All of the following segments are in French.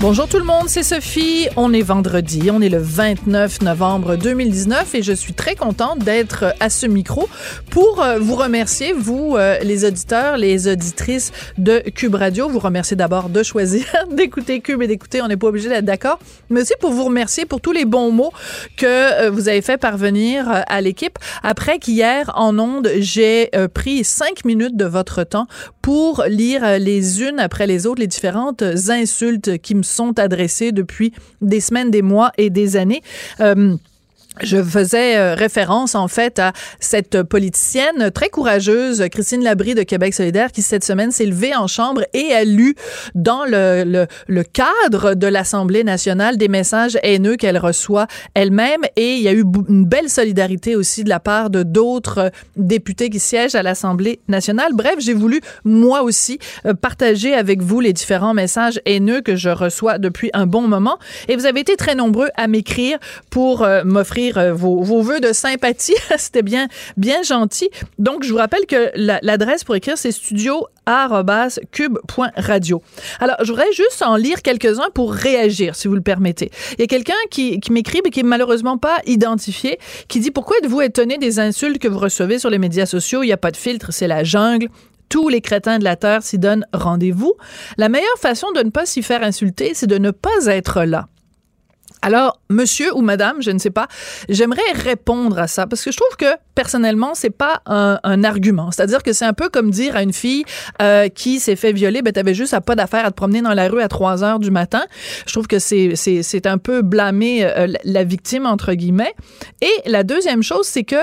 Bonjour tout le monde, c'est Sophie. On est vendredi, on est le 29 novembre 2019 et je suis très contente d'être à ce micro pour euh, vous remercier, vous euh, les auditeurs, les auditrices de Cube Radio. Vous remercier d'abord de choisir d'écouter Cube et d'écouter, on n'est pas obligé d'être d'accord, mais aussi pour vous remercier pour tous les bons mots que euh, vous avez fait parvenir à l'équipe. Après qu'hier en ondes, j'ai pris cinq minutes de votre temps pour lire les unes après les autres les différentes insultes qui me sont adressées depuis des semaines, des mois et des années. Euh, je faisais euh, référence en fait à cette politicienne très courageuse, Christine Labrie de Québec solidaire, qui cette semaine s'est levée en chambre et a lu dans le, le, cadre de l'Assemblée nationale des messages haineux qu'elle reçoit elle-même. Et il y a eu une belle solidarité aussi de la part de d'autres députés qui siègent à l'Assemblée nationale. Bref, j'ai voulu moi aussi euh, partager avec vous les différents messages haineux que je reçois depuis un bon moment. Et vous avez été très nombreux à m'écrire pour euh, m'offrir euh, vos, vos vœux de sympathie. C'était bien, bien gentil. Donc, je vous rappelle que l'adresse pour écrire, c'est studio.cube.radio. Alors, je voudrais juste en lire quelques-uns pour réagir, si vous le permettez. Il y a quelqu'un qui, qui m'écrit, mais qui est malheureusement pas identifié, qui dit Pourquoi êtes-vous étonné des insultes que vous recevez sur les médias sociaux? Il n'y a pas de filtre, c'est la jungle tous les crétins de la Terre s'y donnent rendez-vous. La meilleure façon de ne pas s'y faire insulter, c'est de ne pas être là. Alors, monsieur ou madame, je ne sais pas, j'aimerais répondre à ça parce que je trouve que personnellement, c'est pas un, argument. C'est-à-dire que c'est un peu comme dire à une fille euh, qui s'est fait violer, ben t'avais juste à pas d'affaire à te promener dans la rue à 3 heures du matin. Je trouve que c'est c'est un peu blâmer euh, la victime entre guillemets. Et la deuxième chose, c'est que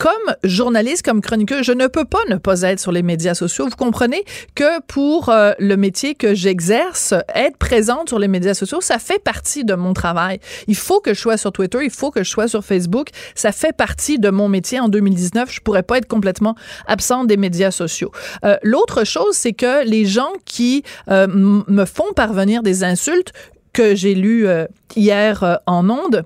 comme journaliste, comme chroniqueur, je ne peux pas ne pas être sur les médias sociaux. Vous comprenez que pour euh, le métier que j'exerce, être présente sur les médias sociaux, ça fait partie de mon travail. Il faut que je sois sur Twitter, il faut que je sois sur Facebook. Ça fait partie de mon métier en 2019. Je pourrais pas être complètement absente des médias sociaux. Euh, L'autre chose, c'est que les gens qui euh, me font parvenir des insultes que j'ai lues hier en ondes,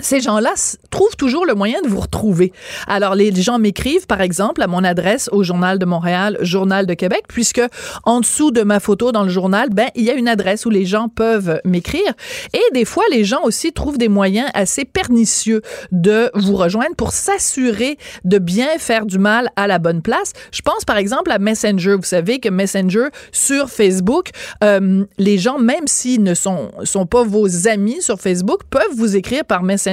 ces gens-là trouvent toujours le moyen de vous retrouver. Alors, les gens m'écrivent, par exemple, à mon adresse au Journal de Montréal, Journal de Québec, puisque en dessous de ma photo dans le journal, ben, il y a une adresse où les gens peuvent m'écrire. Et des fois, les gens aussi trouvent des moyens assez pernicieux de vous rejoindre pour s'assurer de bien faire du mal à la bonne place. Je pense, par exemple, à Messenger. Vous savez que Messenger, sur Facebook, euh, les gens, même s'ils ne sont, sont pas vos amis sur Facebook, peuvent vous écrire par Messenger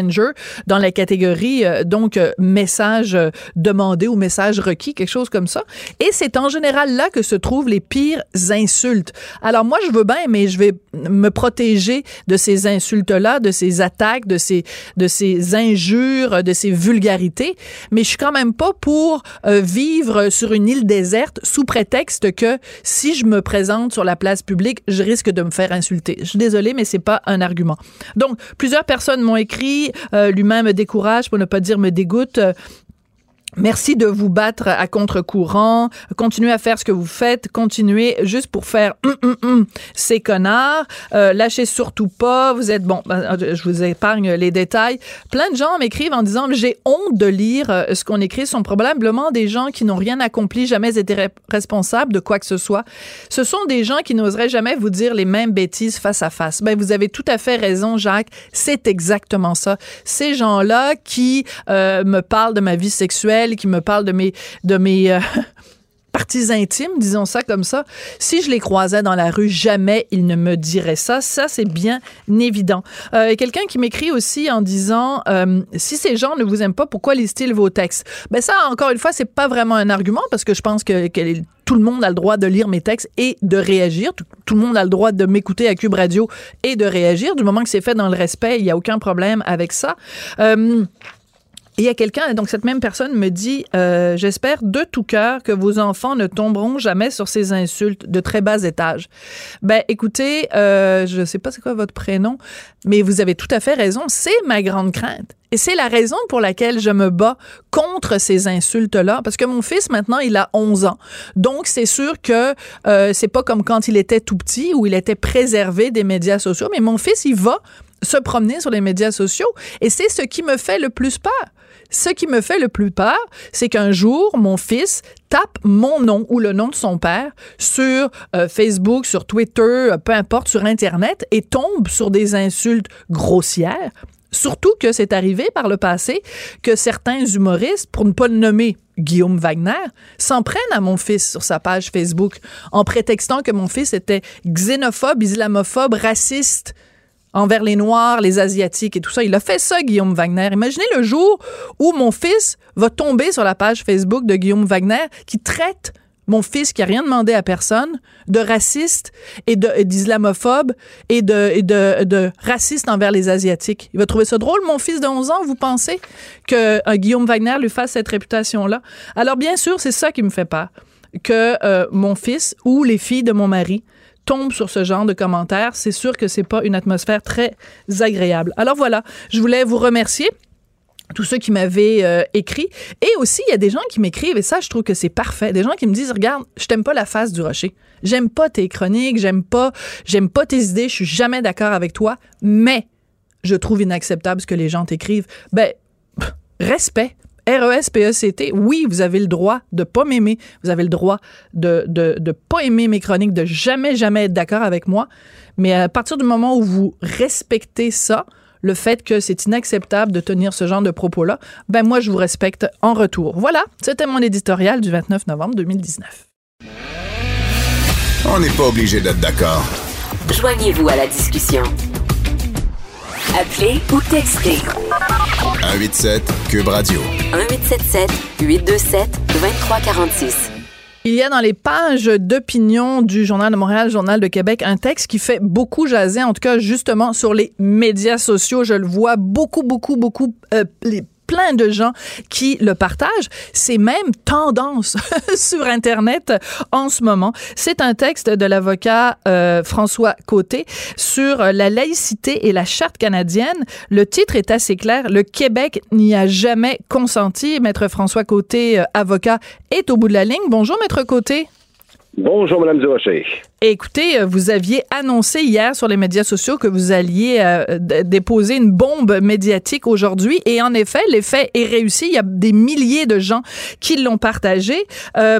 dans la catégorie euh, donc euh, message euh, demandé ou message requis, quelque chose comme ça. Et c'est en général là que se trouvent les pires insultes. Alors moi, je veux bien, mais je vais me protéger de ces insultes-là, de ces attaques, de ces, de ces injures, de ces vulgarités. Mais je suis quand même pas pour vivre sur une île déserte sous prétexte que si je me présente sur la place publique, je risque de me faire insulter. Je suis désolée, mais c'est pas un argument. Donc, plusieurs personnes m'ont écrit euh, lui-même me décourage, pour ne pas dire me dégoûte. Merci de vous battre à contre-courant. Continuez à faire ce que vous faites. Continuez juste pour faire hum, hum, hum, ces connards. Euh, lâchez surtout pas. Vous êtes bon. Ben, euh, je vous épargne les détails. Plein de gens m'écrivent en disant j'ai honte de lire euh, ce qu'on écrit. Ce sont probablement des gens qui n'ont rien accompli, jamais été responsables de quoi que ce soit. Ce sont des gens qui n'oseraient jamais vous dire les mêmes bêtises face à face. Ben vous avez tout à fait raison, Jacques. C'est exactement ça. Ces gens-là qui me parlent de ma vie sexuelle qui me parle de mes de mes euh, parties intimes, disons ça comme ça. Si je les croisais dans la rue, jamais ils ne me diraient ça. Ça, c'est bien évident. Euh, quelqu'un qui m'écrit aussi en disant euh, si ces gens ne vous aiment pas, pourquoi listent-ils vos textes Ben ça, encore une fois, c'est pas vraiment un argument parce que je pense que, tout le monde a le droit de lire mes textes et de réagir. Tout, le monde a le droit de m'écouter à Cube Radio et de réagir. Du moment que c'est fait dans le respect, il n'y a aucun problème avec ça. Et il y a quelqu'un, donc cette même personne me dit, euh, j'espère de tout cœur que vos enfants ne tomberont jamais sur ces insultes de très bas étage. Ben, écoutez, euh, je sais pas c'est quoi votre prénom, mais vous avez tout à fait raison. C'est ma grande crainte. Et c'est la raison pour laquelle je me bats contre ces insultes-là, parce que mon fils maintenant il a 11 ans, donc c'est sûr que euh, c'est pas comme quand il était tout petit où il était préservé des médias sociaux, mais mon fils il va se promener sur les médias sociaux et c'est ce qui me fait le plus peur. Ce qui me fait le plus peur, c'est qu'un jour, mon fils tape mon nom ou le nom de son père sur euh, Facebook, sur Twitter, euh, peu importe, sur Internet, et tombe sur des insultes grossières. Surtout que c'est arrivé par le passé que certains humoristes, pour ne pas le nommer Guillaume Wagner, s'en prennent à mon fils sur sa page Facebook en prétextant que mon fils était xénophobe, islamophobe, raciste, envers les Noirs, les Asiatiques et tout ça. Il a fait ça, Guillaume Wagner. Imaginez le jour où mon fils va tomber sur la page Facebook de Guillaume Wagner qui traite mon fils qui a rien demandé à personne, de raciste et d'islamophobe et, de, raciste envers les Asiatiques. Il va trouver ça drôle, mon fils de 11 ans, vous pensez que euh, Guillaume Wagner lui fasse cette réputation-là? Alors bien sûr, c'est ça qui me fait peur, que euh, mon fils ou les filles de mon mari tombe sur ce genre de commentaires, c'est sûr que c'est pas une atmosphère très agréable. Alors voilà, je voulais vous remercier tous ceux qui m'avaient euh, écrit. Et aussi, il y a des gens qui m'écrivent, et ça, je trouve que c'est parfait. Des gens qui me disent, regarde, je t'aime pas la face du rocher. J'aime pas tes chroniques, j'aime pas, j'aime pas tes idées, je suis jamais d'accord avec toi, mais je trouve inacceptable ce que les gens t'écrivent. Ben, respect. R-E-S-P-E-C-T, oui, vous avez le droit de pas m'aimer, vous avez le droit de, de, de pas aimer mes chroniques, de jamais, jamais être d'accord avec moi, mais à partir du moment où vous respectez ça, le fait que c'est inacceptable de tenir ce genre de propos-là, ben moi, je vous respecte en retour. Voilà, c'était mon éditorial du 29 novembre 2019. On n'est pas obligé d'être d'accord. Joignez-vous à la discussion. Appelez ou textez. 187 Cube Radio. 1877 827 2346. Il y a dans les pages d'opinion du Journal de Montréal, Journal de Québec, un texte qui fait beaucoup jaser, en tout cas justement sur les médias sociaux. Je le vois beaucoup, beaucoup, beaucoup. Euh, les plein de gens qui le partagent. C'est même tendance sur Internet en ce moment. C'est un texte de l'avocat euh, François Côté sur la laïcité et la charte canadienne. Le titre est assez clair. Le Québec n'y a jamais consenti. Maître François Côté, euh, avocat, est au bout de la ligne. Bonjour, Maître Côté. Bonjour, Mme Durocher. Écoutez, euh, vous aviez annoncé hier sur les médias sociaux que vous alliez euh, déposer une bombe médiatique aujourd'hui. Et en effet, l'effet est réussi. Il y a des milliers de gens qui l'ont partagé. Euh,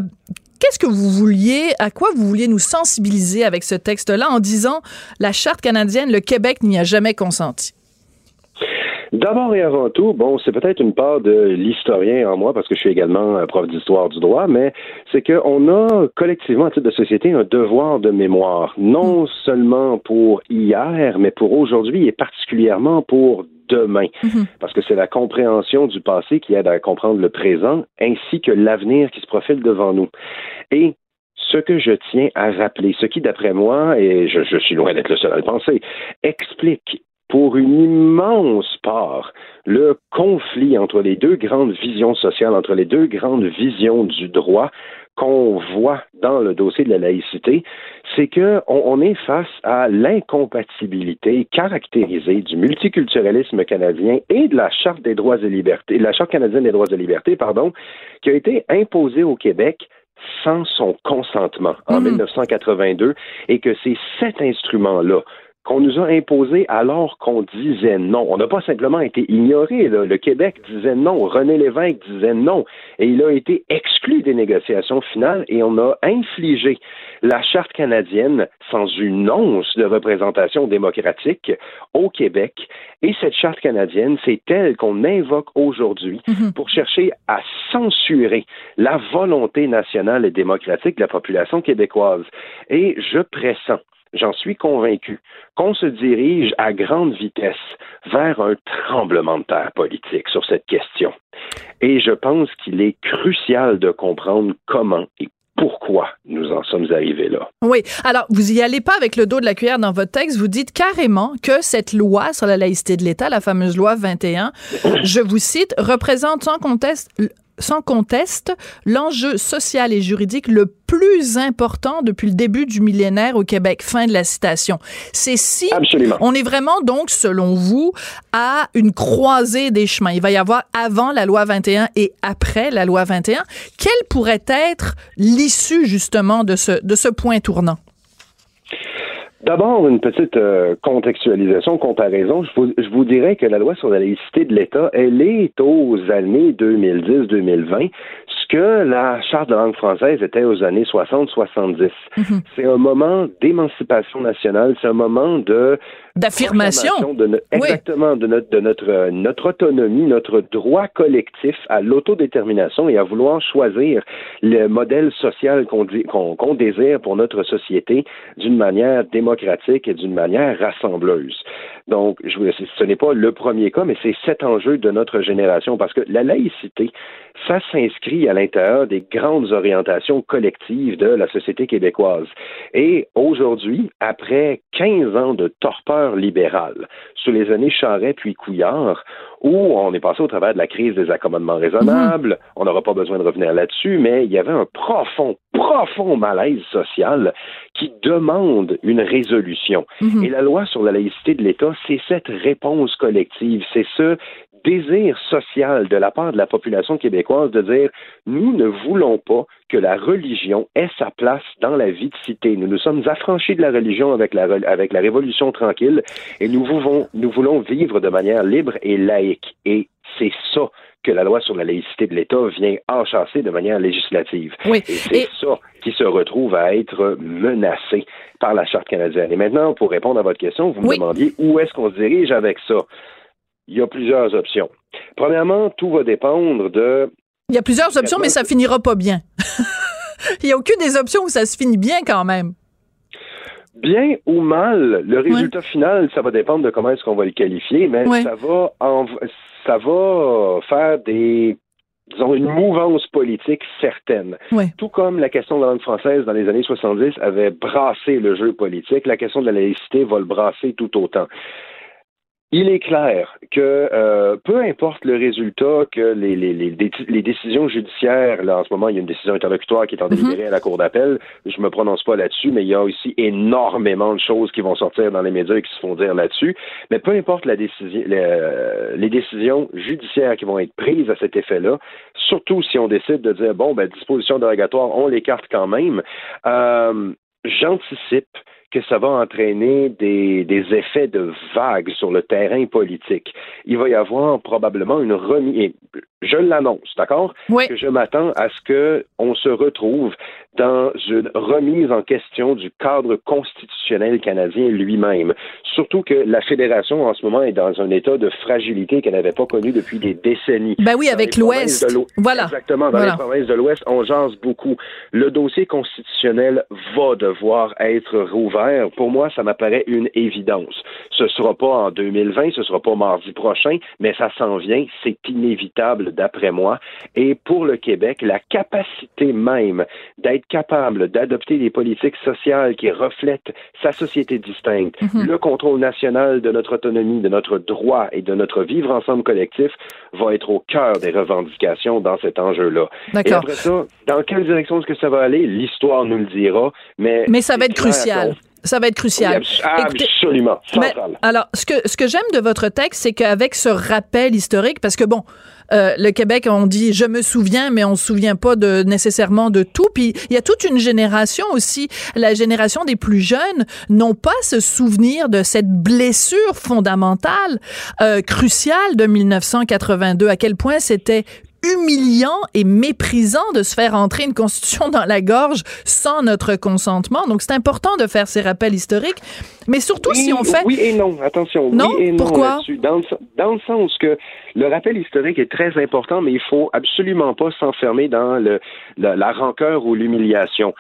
Qu'est-ce que vous vouliez, à quoi vous vouliez nous sensibiliser avec ce texte-là en disant la Charte canadienne, le Québec n'y a jamais consenti? D'abord et avant tout, bon, c'est peut-être une part de l'historien en moi, parce que je suis également prof d'histoire du droit, mais c'est qu'on a collectivement, à titre de société, un devoir de mémoire, non seulement pour hier, mais pour aujourd'hui et particulièrement pour demain, Mhm. parce que c'est la compréhension du passé qui aide à comprendre le présent, ainsi que l'avenir qui se profile devant nous. Et ce que je tiens à rappeler, ce qui, d'après moi, et je, je suis loin d'être le seul à le penser, explique pour une immense part le conflit entre les deux grandes visions sociales, entre les deux grandes visions du droit qu'on voit dans le dossier de la laïcité, c'est que on, on est face à l'incompatibilité caractérisée du multiculturalisme canadien et de la charte des droits et libertés, la charte canadienne des droits et libertés, pardon, qui a été imposée au Québec sans son consentement en Mhm. 1982 et que c'est cet instrument-là qu'on nous a imposé alors qu'on disait non. On n'a pas simplement été ignoré. là. Le Québec disait non. René Lévesque disait non. Et il a été exclu des négociations finales et on a infligé la Charte canadienne sans une once de représentation démocratique au Québec. Et cette Charte canadienne, c'est elle qu'on invoque aujourd'hui Mhm. pour chercher à censurer la volonté nationale et démocratique de la population québécoise. Et je pressens j'en suis convaincu, qu'on se dirige à grande vitesse vers un tremblement de terre politique sur cette question. Et je pense qu'il est crucial de comprendre comment et pourquoi nous en sommes arrivés là. Oui. Alors, vous y allez pas avec le dos de la cuillère dans votre texte. Vous dites carrément que cette loi sur la laïcité de l'État, la fameuse loi 21, je vous cite, représente sans conteste sans conteste l'enjeu social et juridique le plus important depuis le début du millénaire au Québec. Fin de la citation. C'est si Absolument. on est vraiment donc, selon vous, à une croisée des chemins. Il va y avoir avant la loi 21 et après la loi 21. Quelle pourrait être l'issue justement de ce, de ce point tournant? D'abord, une petite euh, contextualisation, comparaison. Je vous, je vous dirais que la loi sur la laïcité de l'État, elle est aux années 2010-2020 ce que la Charte de langue française était aux années 60-70. C'est un moment d'émancipation nationale, c'est un moment de D'affirmation. no- exactement de notre de notre euh, notre autonomie, notre droit collectif à l'autodétermination et à vouloir choisir le modèle social qu'on qu'on désire pour notre société d'une manière démocratique et d'une manière rassembleuse. Donc, je vous, ce n'est pas le premier cas, mais c'est cet enjeu de notre génération parce que la laïcité, ça s'inscrit à l'intérieur des grandes orientations collectives de la société québécoise. Et aujourd'hui, après 15 ans de torpeur libérale, sous les années Charret puis Couillard, où on est passé au travers de la crise des accommodements raisonnables, on n'aura pas besoin de revenir là-dessus, mais il y avait un profond, profond malaise social qui demande une résolution. Mhm. Et la loi sur la laïcité de l'État, c'est cette réponse collective, c'est ce désir social de la part de la population québécoise de dire nous ne voulons pas que la religion ait sa place dans la vie de cité. Nous nous sommes affranchis de la religion avec la, avec la Révolution tranquille et nous voulons, nous voulons vivre de manière libre et laïque. Et c'est ça que la loi sur la laïcité de l'État vient enchasser de manière législative. Oui. Et c'est Et- ça qui se retrouve à être menacé par la Charte canadienne. Et maintenant, pour répondre à votre question, vous me Oui. demandiez où est-ce qu'on se dirige avec ça? Il y a plusieurs options. Premièrement, tout va dépendre de Il y a plusieurs options, mais ça finira pas bien. Il y a aucune des options où ça se finit bien quand même. bien ou mal, le résultat final, ça va dépendre de comment est-ce qu'on va le qualifier, mais Ouais. ça va en- ça va faire des disons une mouvance politique certaine. Ouais. Tout comme la question de la langue française dans les années 70 avait brassé le jeu politique, la question de la laïcité va le brasser tout autant. Il est clair que euh, peu importe le résultat que les, les, les, les décisions judiciaires, là en ce moment il y a une décision interlocutoire qui est en délibérée à la Cour d'appel, je me prononce pas là-dessus, mais il y a aussi énormément de choses qui vont sortir dans les médias et qui se font dire là-dessus. Mais peu importe la décision, les, les décisions judiciaires qui vont être prises à cet effet-là, surtout si on décide de dire bon ben disposition dérogatoire, on l'écarte quand même. Euh, J'anticipe que ça va entraîner des, des effets de vague sur le terrain politique. Il va y avoir probablement une remise, je l'annonce, d'accord? Oui. Que je m'attends à ce que on se retrouve dans une remise en question du cadre constitutionnel canadien lui-même. Surtout que la fédération en ce moment est dans un état de fragilité qu'elle n'avait pas connu depuis des décennies. Ben oui, avec l'Ouest. Voilà. Exactement. Dans Voilà. les provinces de l'Ouest, on jase beaucoup. Le dossier constitutionnel va devoir être rouvert. Pour moi, ça m'apparaît une évidence. Ce sera pas en 2020, ce sera pas mardi prochain, mais ça s'en vient. C'est inévitable, d'après moi. Et pour le Québec, la capacité même d'être capable d'adopter des politiques sociales qui reflètent sa société distincte, Mhm. le contrôle national de notre autonomie, de notre droit et de notre vivre ensemble collectif va être au cœur des revendications dans cet enjeu-là. Et D'accord. après ça, dans quelle direction est-ce que ça va aller? L'histoire nous le dira, mais... Mais ça va être crucial. Ça va être crucial. Oui, abs- Écoutez, absolument, Mais, alors, ce que, ce que j'aime de votre texte, c'est qu'avec ce rappel historique, parce que bon, euh, le Québec, on dit je me souviens, mais on se souvient pas de nécessairement de tout. Puis il y a toute une génération aussi, la génération des plus jeunes, n'ont pas ce souvenir de cette blessure fondamentale, euh, cruciale de 1982. À quel point c'était humiliant et méprisant de se faire entrer une constitution dans la gorge sans notre consentement. Donc c'est important de faire ces rappels historiques, mais surtout Oui, si on fait Oui et non, attention. Non? Oui et non Pourquoi? Dans le, dans le sens que le rappel historique est très important, mais il faut absolument pas s'enfermer dans le, la, la rancœur ou l'humiliation.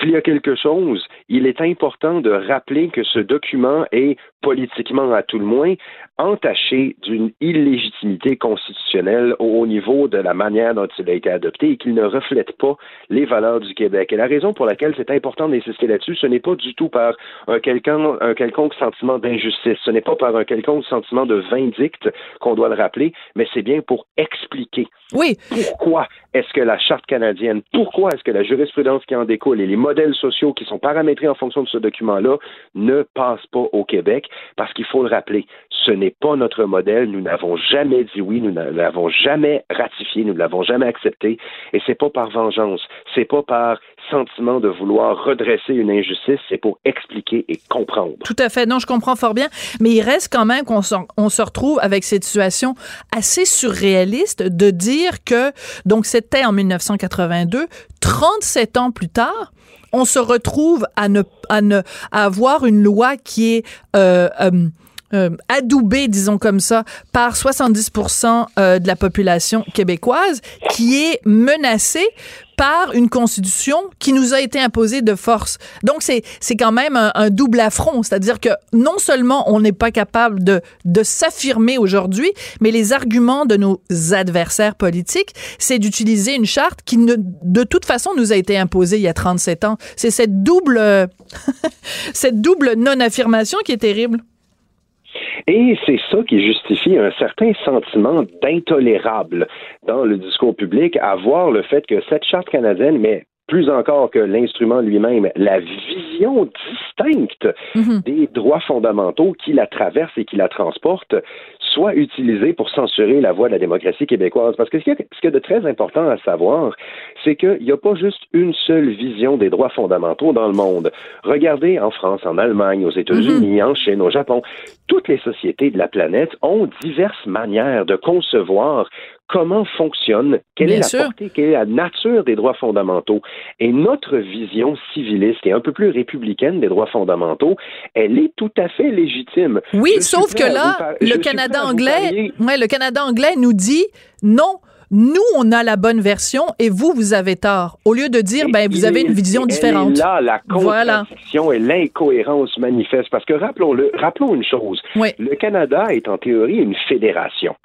S'il y a quelque chose, il est important de rappeler que ce document est politiquement à tout le moins entaché d'une illégitimité constitutionnelle au niveau de la manière dont il a été adopté et qu'il ne reflète pas les valeurs du Québec. Et la raison pour laquelle c'est important d'insister là-dessus, ce n'est pas du tout par un, quelconque sentiment d'injustice, ce n'est pas par un quelconque sentiment de vindicte qu'on doit le rappeler, mais c'est bien pour expliquer oui. pourquoi est-ce que la Charte canadienne, pourquoi est-ce que la jurisprudence qui en découle et les modèles sociaux qui sont paramétrés en fonction de ce document-là ne passent pas au Québec, parce qu'il faut le rappeler, ce n'est pas notre modèle, nous n'avons jamais dit oui, nous ne l'avons jamais ratifié, nous ne l'avons jamais accepté, et c'est pas par vengeance, c'est pas par sentiment de vouloir redresser une injustice, c'est pour expliquer et comprendre. Tout à fait. Non, je comprends fort bien, mais il reste quand même qu'on se retrouve avec cette situation assez surréaliste de dire que, donc c'était en 1982, 37 ans plus tard, on se retrouve à ne, à ne à avoir une loi qui est euh, euh, euh, adoubé, disons comme ça, par 70% euh, de la population québécoise, qui est menacée par une constitution qui nous a été imposée de force. Donc c'est c'est quand même un, double affront, c'est-à-dire que non seulement on n'est pas capable de de s'affirmer aujourd'hui, mais les arguments de nos adversaires politiques, c'est d'utiliser une charte qui ne, de toute façon nous a été imposée il y a 37 ans. C'est cette double cette double non affirmation qui est terrible. Et c'est ça qui justifie un certain sentiment d'intolérable dans le discours public à voir le fait que cette charte canadienne, mais plus encore que l'instrument lui-même, la vision distincte mhm. des droits fondamentaux qui la traversent et qui la transportent soit utilisée pour censurer la voix de la démocratie québécoise. Parce que ce qui est, de très important à savoir, c'est qu'il n'y a pas juste une seule vision des droits fondamentaux dans le monde. Regardez en France, en Allemagne, aux États-Unis, mhm. en Chine, au Japon, toutes les sociétés de la planète ont diverses manières de concevoir comment fonctionne, quelle est la portée, quelle est la nature des droits fondamentaux. Et notre vision civiliste et un peu plus républicaine des droits fondamentaux, elle est tout à fait légitime. Oui, sauf que là, le Canada anglais, ouais, le Canada anglais nous dit non. Nous, on a la bonne version et vous, vous avez tort. Au lieu de dire, ben, vous avez une vision différente. là, la contradiction et l'incohérence manifeste. Parce que rappelons-le, rappelons une chose. Le Canada est en théorie une fédération.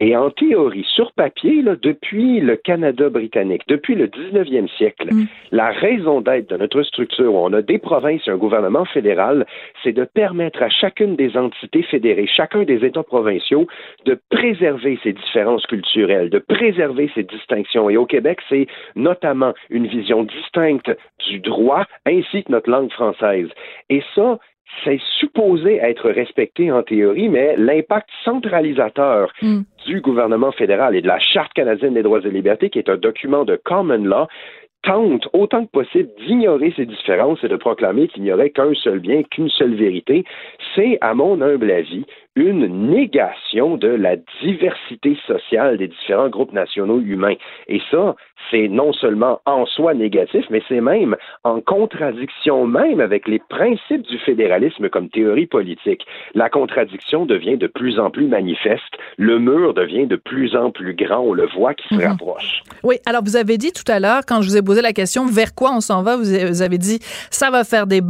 Et en théorie, sur papier, là, depuis le Canada britannique, depuis le 19e siècle, mm. la raison d'être de notre structure, où on a des provinces et un gouvernement fédéral, c'est de permettre à chacune des entités fédérées, chacun des États provinciaux, de préserver ses différences culturelles, de préserver ses distinctions. Et au Québec, c'est notamment une vision distincte du droit ainsi que notre langue française. Et ça, c'est supposé être respecté en théorie, mais l'impact centralisateur mm. du gouvernement fédéral et de la Charte canadienne des droits et libertés, qui est un document de common law, tente autant que possible d'ignorer ces différences et de proclamer qu'il n'y aurait qu'un seul bien, qu'une seule vérité, c'est, à mon humble avis, une négation de la diversité sociale des différents groupes nationaux humains. Et ça, c'est non seulement en soi négatif, mais c'est même en contradiction même avec les principes du fédéralisme comme théorie politique. La contradiction devient de plus en plus manifeste, le mur devient de plus en plus grand, on le voit qui se mhm. rapproche. Oui, alors vous avez dit tout à l'heure, quand je vous ai posé la question, vers quoi on s'en va, vous avez dit, ça va faire des,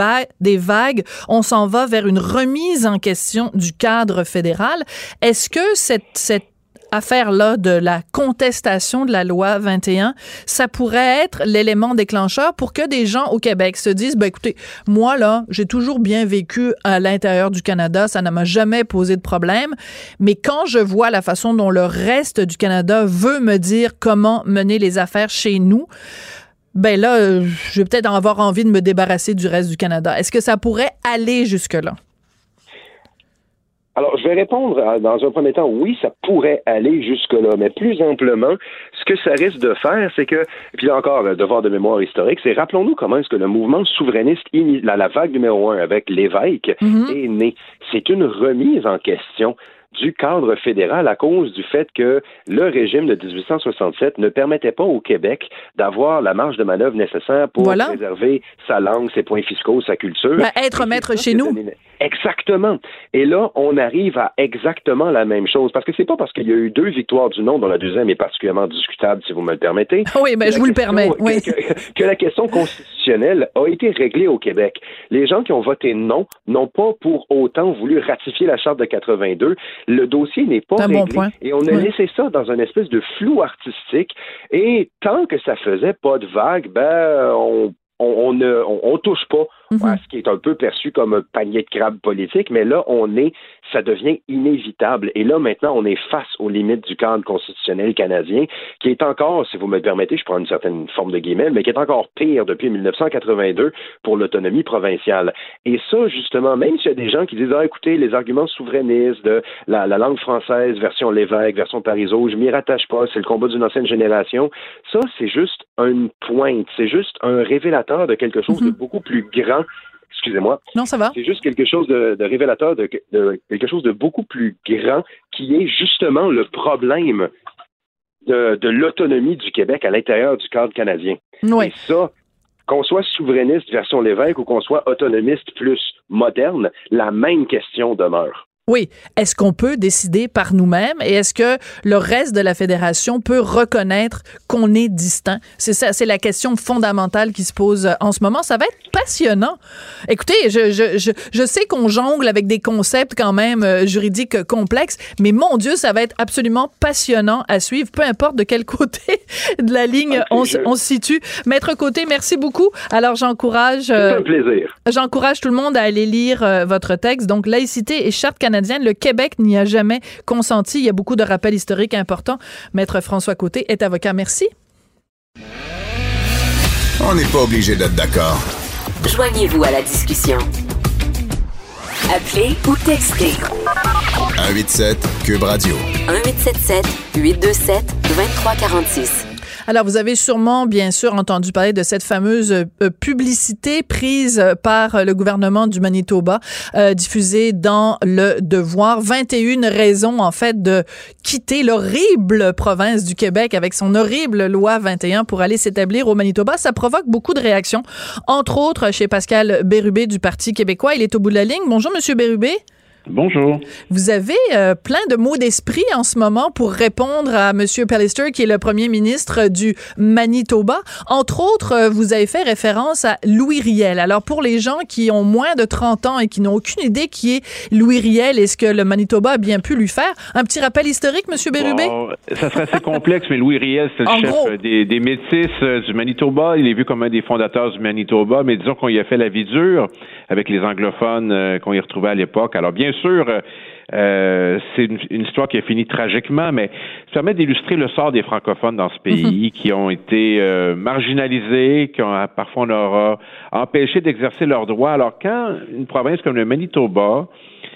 des vagues, on s'en va vers une remise en question du cadre fédéral. Est-ce que cette, affaire-là de la contestation de la loi 21, ça pourrait être l'élément déclencheur pour que des gens au Québec se disent, ben écoutez, moi là, j'ai toujours bien vécu à l'intérieur du Canada, ça ne m'a jamais posé de problème, mais quand je vois la façon dont le reste du Canada veut me dire comment mener les affaires chez nous, ben là, je vais peut-être avoir envie de me débarrasser du reste du Canada. Est-ce que ça pourrait aller jusque-là? Alors, je vais répondre dans un premier temps, oui, ça pourrait aller jusque-là, mais plus amplement, ce que ça risque de faire, c'est que, puis là encore, le devoir de mémoire historique, c'est rappelons-nous comment est-ce que le mouvement souverainiste, la, la vague numéro un avec l'évêque, mm-hmm. est né. C'est une remise en question du cadre fédéral à cause du fait que le régime de 1867 ne permettait pas au Québec d'avoir la marge de manœuvre nécessaire pour préserver sa langue, ses points fiscaux, sa culture. Ben, être maître chez nous. Exactement. Et là, on arrive à exactement la même chose. Parce que c'est pas parce qu'il y a eu deux victoires du non, dont la deuxième est particulièrement discutable, si vous me le permettez. Oui, mais je vous le permets. Oui. Que, que, la question constitutionnelle a été réglée au Québec. Les gens qui ont voté non n'ont pas pour autant voulu ratifier la Charte de 82. Le dossier n'est pas réglé. Bon point. Et on a laissé ça dans une espèce de flou artistique. Et tant que ça faisait pas de vague, ben, on on, ne on, touche pas mhm. à ce qui est un peu perçu comme un panier de crabes politique, mais là, on est, ça devient inévitable. Et là, maintenant, on est face aux limites du cadre constitutionnel canadien, qui est encore, si vous me permettez, je prends une certaine forme de guillemets, mais qui est encore pire depuis 1982 pour l'autonomie provinciale. Et ça, justement, même s'il y a des gens qui disent, ah, écoutez, les arguments souverainistes de la, la langue française, version Lévesque, version Parizeau, je m'y rattache pas, c'est le combat d'une ancienne génération, ça, c'est juste une pointe, c'est juste un révélateur de quelque chose de mhm. beaucoup plus grand. Excusez-moi. Non, ça va. C'est juste quelque chose de, révélateur de, quelque chose de beaucoup plus grand qui est justement le problème de, l'autonomie du Québec à l'intérieur du cadre canadien. Oui. Et ça, qu'on soit souverainiste version Lévesque ou qu'on soit autonomiste plus moderne, la même question demeure. Oui. Est-ce qu'on peut décider par nous-mêmes et est-ce que le reste de la fédération peut reconnaître qu'on est distinct? C'est ça, c'est la question fondamentale qui se pose en ce moment. Ça va être passionnant. Écoutez, je, je, je, je sais qu'on jongle avec des concepts quand même euh, juridiques complexes, mais mon Dieu, ça va être absolument passionnant à suivre, peu importe de quel côté de la ligne on, on, se situe. Maître Côté, merci beaucoup. Alors, j'encourage... Euh, un plaisir. J'encourage tout le monde à aller lire euh, votre texte. Donc, laïcité et charte canadienne le Québec n'y a jamais consenti. Il y a beaucoup de rappels historiques importants. Maître François Côté est avocat. Merci. On n'est pas obligé d'être d'accord. Joignez-vous à la discussion. Appelez ou textez. 187 Cube Radio. 1877 827 2346. Alors, vous avez sûrement, bien sûr, entendu parler de cette fameuse euh, publicité prise par le gouvernement du Manitoba, euh, diffusée dans Le Devoir. 21 raisons, en fait, de quitter l'horrible province du Québec avec son horrible loi 21 pour aller s'établir au Manitoba. Ça provoque beaucoup de réactions, entre autres chez Pascal Bérubé du Parti québécois. Il est au bout de la ligne. Bonjour, Monsieur Bérubé. Bonjour. Vous avez euh, plein de mots d'esprit en ce moment pour répondre à M. Pallister, qui est le premier ministre du Manitoba. Entre autres, euh, vous avez fait référence à Louis Riel. Alors, pour les gens qui ont moins de 30 ans et qui n'ont aucune idée qui est Louis Riel et ce que le Manitoba a bien pu lui faire, un petit rappel historique, M. Bérubé? ça serait assez complexe, mais Louis Riel, c'est le chef des, des, métis euh, du Manitoba. Il est vu comme un des fondateurs du Manitoba, mais disons qu'on y a fait la vie dure avec les anglophones qu'on y retrouvait à l'époque. Alors, bien sûr, euh, c'est une, histoire qui a fini tragiquement, mais ça permet d'illustrer le sort des francophones dans ce pays mhm. qui ont été euh, marginalisés, qui ont parfois on leur a empêché d'exercer leurs droits. Alors quand une province comme le Manitoba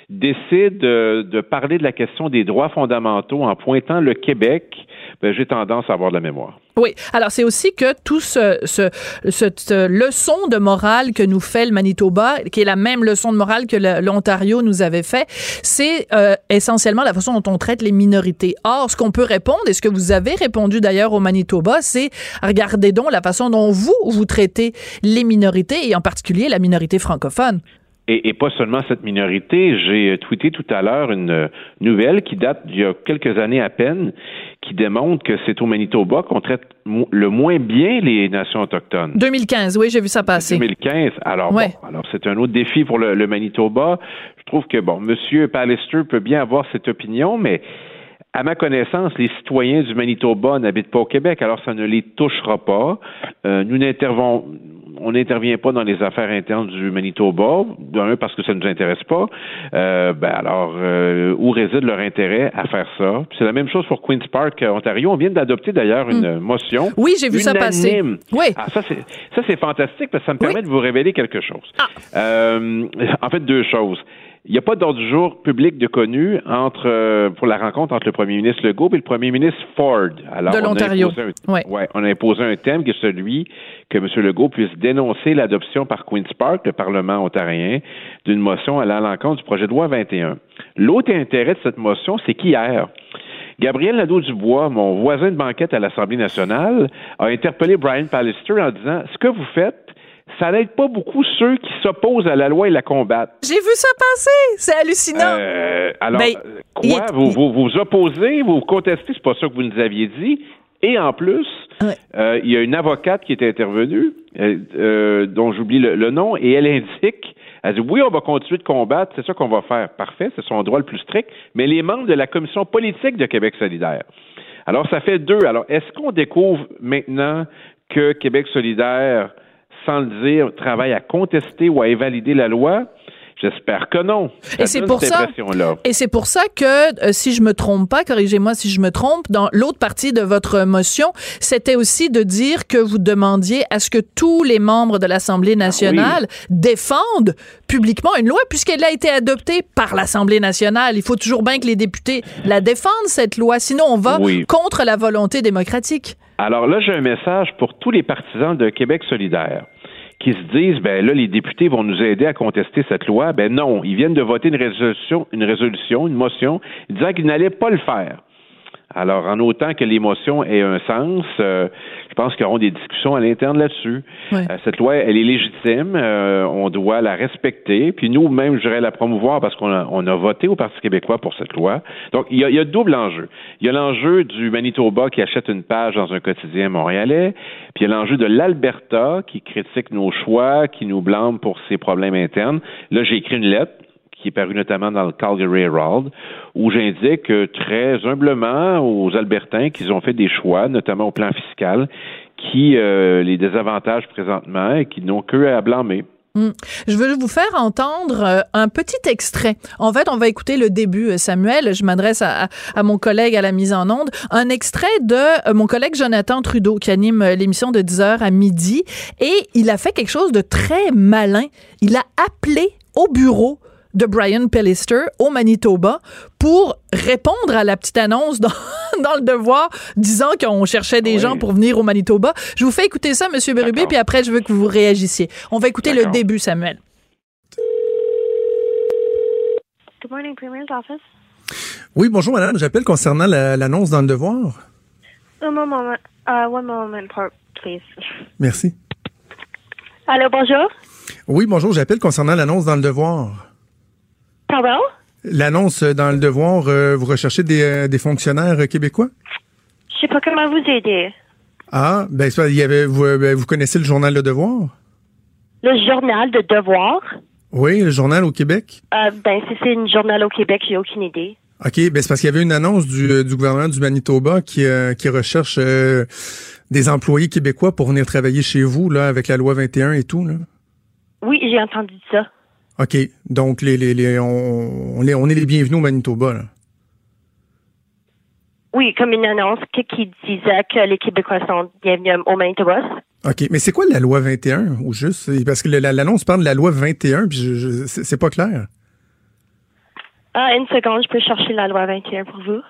décide de, parler de la question des droits fondamentaux en pointant le Québec, ben, j'ai tendance à avoir de la mémoire. Oui. Alors, c'est aussi que tout ce, ce, cette leçon de morale que nous fait le Manitoba, qui est la même leçon de morale que l'Ontario nous avait fait, c'est euh, essentiellement la façon dont on traite les minorités. Or, ce qu'on peut répondre, et ce que vous avez répondu d'ailleurs au Manitoba, c'est regardez donc la façon dont vous, vous traitez les minorités, et en particulier la minorité francophone. Et, et, pas seulement cette minorité. J'ai euh, tweeté tout à l'heure une euh, nouvelle qui date d'il y a quelques années à peine, qui démontre que c'est au Manitoba qu'on traite le moins bien les nations autochtones. 2015, oui, j'ai vu ça passer. 2015. Alors, bon, alors c'est un autre défi pour le, le, Manitoba. Je trouve que bon, Monsieur Pallister peut bien avoir cette opinion, mais à ma connaissance, les citoyens du Manitoba n'habitent pas au Québec, alors ça ne les touchera pas. Euh, nous n'intervenons on n'intervient pas dans les affaires internes du Manitoba, d'un parce que ça ne nous intéresse pas. Euh, ben alors, euh, où réside leur intérêt à faire ça? C'est la même chose pour Queens Park, Ontario. On vient d'adopter d'ailleurs une hmm. motion. Oui, j'ai vu ça passer. Oui. Ah, ça c'est ça c'est fantastique parce que ça me permet de vous révéler quelque chose. Ah. en fait, deux choses. Il n'y a pas d'ordre du jour public de connu entre euh, pour la rencontre entre le premier ministre Legault et le premier ministre Ford. Alors, de l'Ontario. Ouais. ouais. on a imposé un thème qui est celui que M. Legault puisse dénoncer l'adoption par Queen's Park, le Parlement ontarien, d'une motion allant à l'encontre du projet de loi 21. L'autre intérêt de cette motion, c'est qu'hier, Gabriel Nadeau-Dubois, mon voisin de banquette à l'Assemblée nationale, a interpellé Brian Pallister en disant Ce que vous faites, ça n'aide pas beaucoup ceux qui s'opposent à la loi et la combattent. J'ai vu ça passer, c'est hallucinant. Euh, alors, ben, quoi, vous, vous, vous opposez, vous contestez, c'est pas ça que vous nous aviez dit, et en plus, euh, il y a une avocate qui est intervenue, euh, euh, dont j'oublie le, nom, et elle indique, elle dit oui, on va continuer de combattre, c'est ça qu'on va faire. Parfait, c'est son droit le plus strict, mais les membres de la commission politique de Québec solidaire. Alors, ça fait deux. Alors, est-ce qu'on découvre maintenant que Québec solidaire, sans le dire, travaille à contester ou à invalider la loi? J'espère que non. et c'est pour ça. Et c'est pour ça que, euh, si je me trompe pas, corrigez-moi si je me trompe, dans l'autre partie de votre motion, c'était aussi de dire que vous demandiez à ce que tous les membres de l'Assemblée nationale défendent publiquement une loi, puisqu'elle a été adoptée par l'Assemblée nationale. Il faut toujours bien que les députés la défendent cette loi, sinon on va contre la volonté démocratique. Alors là, j'ai un message pour tous les partisans de Québec solidaire qui se disent ben là les députés vont nous aider à contester cette loi, ben non, ils viennent de voter une résolution, une résolution, une motion disant qu'ils n'allaient pas le faire. Alors, en autant que l'émotion ait un sens, euh, je pense qu'il y aura des discussions à l'interne là-dessus. Euh, cette loi, elle est légitime, euh, on doit la respecter, puis nous, même, je dirais la promouvoir parce qu'on a, on a voté au Parti québécois pour cette loi. Donc, il y a, il y a double enjeu. Il y a l'enjeu du Manitoba qui achète une page dans un quotidien montréalais, puis il y a l'enjeu de l'Alberta qui critique nos choix, qui nous blâme pour ses problèmes internes. Là, j'ai écrit une lettre qui est paru notamment dans le Calgary Herald, où j'indique très humblement aux Albertains qu'ils ont fait des choix, notamment au plan fiscal, qui euh, les désavantagent présentement et qui n'ont que à blâmer. Hmm. Je veux vous faire entendre euh, un petit extrait. En fait, on va écouter le début, euh, Samuel. Je m'adresse à, à, mon collègue à la mise en onde. Un extrait de mon collègue Jonathan Trudeau qui anime l'émission de 10h à midi. Et il a fait quelque chose de très malin. Il a appelé au bureau de Brian Pellister au Manitoba pour répondre à la petite annonce dans, dans le devoir disant qu'on cherchait des gens pour venir au Manitoba. Je vous fais écouter ça, Monsieur Berube, puis après, je veux que vous réagissiez. On va écouter le début, Samuel. Good morning, Premier's office. Oui, bonjour, madame. J'appelle concernant l'annonce dans le devoir. One moment, uh, one moment, please. Merci. Allô, bonjour? Oui, bonjour. J'appelle concernant l'annonce dans le devoir. Pardon? L'annonce dans le devoir, euh, vous recherchez des, euh, des fonctionnaires québécois? Je sais pas comment vous aider. Ah, ben, il y avait, vous, euh, ben, vous connaissez le journal Le Devoir? Le journal de Devoir? Oui, le journal au Québec. ben, si c'est un journal au Québec, j'ai aucune idée. OK, ben c'est parce qu'il y avait une annonce du, du gouvernement du Manitoba qui, qui recherche des employés québécois pour venir travailler chez vous, là, avec la loi 21 et tout, là. Oui, j'ai entendu ça. OK. Donc, les, les, les on, on, est, on est les bienvenus au Manitoba, là. Oui, comme une annonce qui, disait que les Québécois sont bienvenus au Manitoba. OK. Mais c'est quoi la loi 21, ou juste? Parce que l'annonce parle de la loi 21, puis je, je c'est pas clair. Ah, une seconde, je peux chercher la loi 21 pour vous.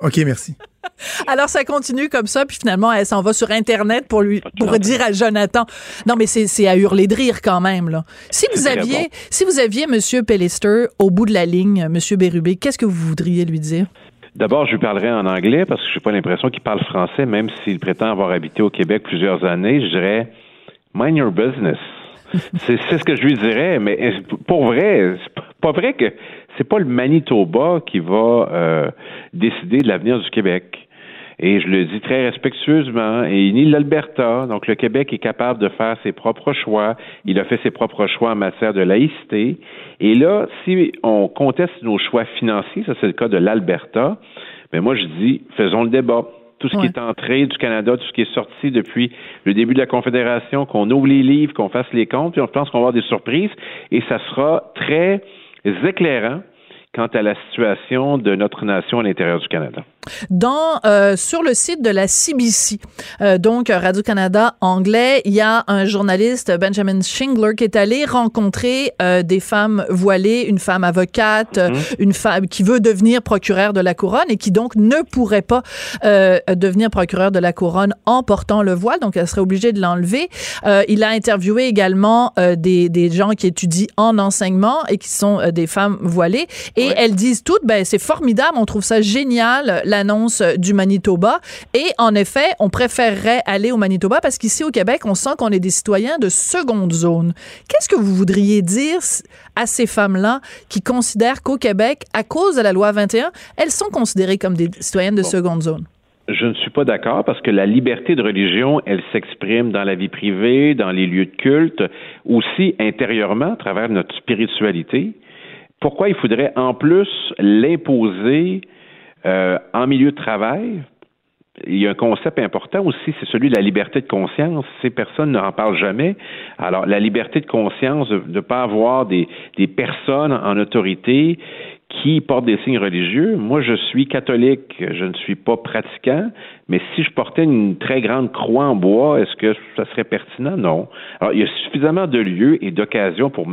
OK, merci. Alors ça continue comme ça, puis finalement elle s'en va sur internet pour lui pour dire à Jonathan. Non mais c'est à hurler de rire quand même là. Si vous aviez si vous aviez Monsieur Pellister au bout de la ligne, Monsieur Bérubé, qu'est-ce que vous voudriez lui dire? D'abord, je lui parlerai en anglais parce que je n'ai pas l'impression qu'il parle français, même s'il prétend avoir habité au Québec plusieurs années. Je dirais Mind your business. c'est ce que je lui dirais, mais pour vrai, c'est pas vrai que c'est pas le Manitoba qui va euh, décider de l'avenir du Québec. Et je le dis très respectueusement, et ni l'Alberta, donc le Québec est capable de faire ses propres choix. Il a fait ses propres choix en matière de laïcité. Et là, si on conteste nos choix financiers, ça c'est le cas de l'Alberta, mais moi je dis, faisons le débat. Tout ce qui est entré du Canada, tout ce qui est sorti depuis le début de la Confédération, qu'on ouvre les livres, qu'on fasse les comptes, puis on pense qu'on va avoir des surprises, et ça sera très éclairant quant à la situation de notre nation à l'intérieur du Canada dans euh, sur le site de la CBC, euh, donc Radio Canada anglais, il y a un journaliste Benjamin Shingler qui est allé rencontrer euh, des femmes voilées, une femme avocate, mhm. une femme qui veut devenir procureur de la couronne et qui donc ne pourrait pas euh, devenir procureur de la couronne en portant le voile, donc elle serait obligée de l'enlever. Euh, il a interviewé également des, des gens qui étudient en enseignement et qui sont des femmes voilées et elles disent toutes ben c'est formidable, on trouve ça génial l'annonce du Manitoba. Et en effet, on préférerait aller au Manitoba parce qu'ici au Québec, on sent qu'on est des citoyens de seconde zone. Qu'est-ce que vous voudriez dire à ces femmes-là qui considèrent qu'au Québec, à cause de la loi 21, elles sont considérées comme des citoyennes de seconde zone? Je ne suis pas d'accord parce que la liberté de religion, elle s'exprime dans la vie privée, dans les lieux de culte, aussi intérieurement à travers notre spiritualité. Pourquoi il faudrait en plus l'imposer euh, en milieu de travail? Il y a un concept important aussi, c'est celui de la liberté de conscience. Ces personnes n'en parlent jamais. Alors, la liberté de conscience de ne pas avoir des, des personnes en autorité qui portent des signes religieux. Moi, je suis catholique, je ne suis pas pratiquant, mais si je portais une très grande croix en bois, est-ce que ça serait pertinent? Non. Alors, il y a suffisamment de lieux et d'occasions pour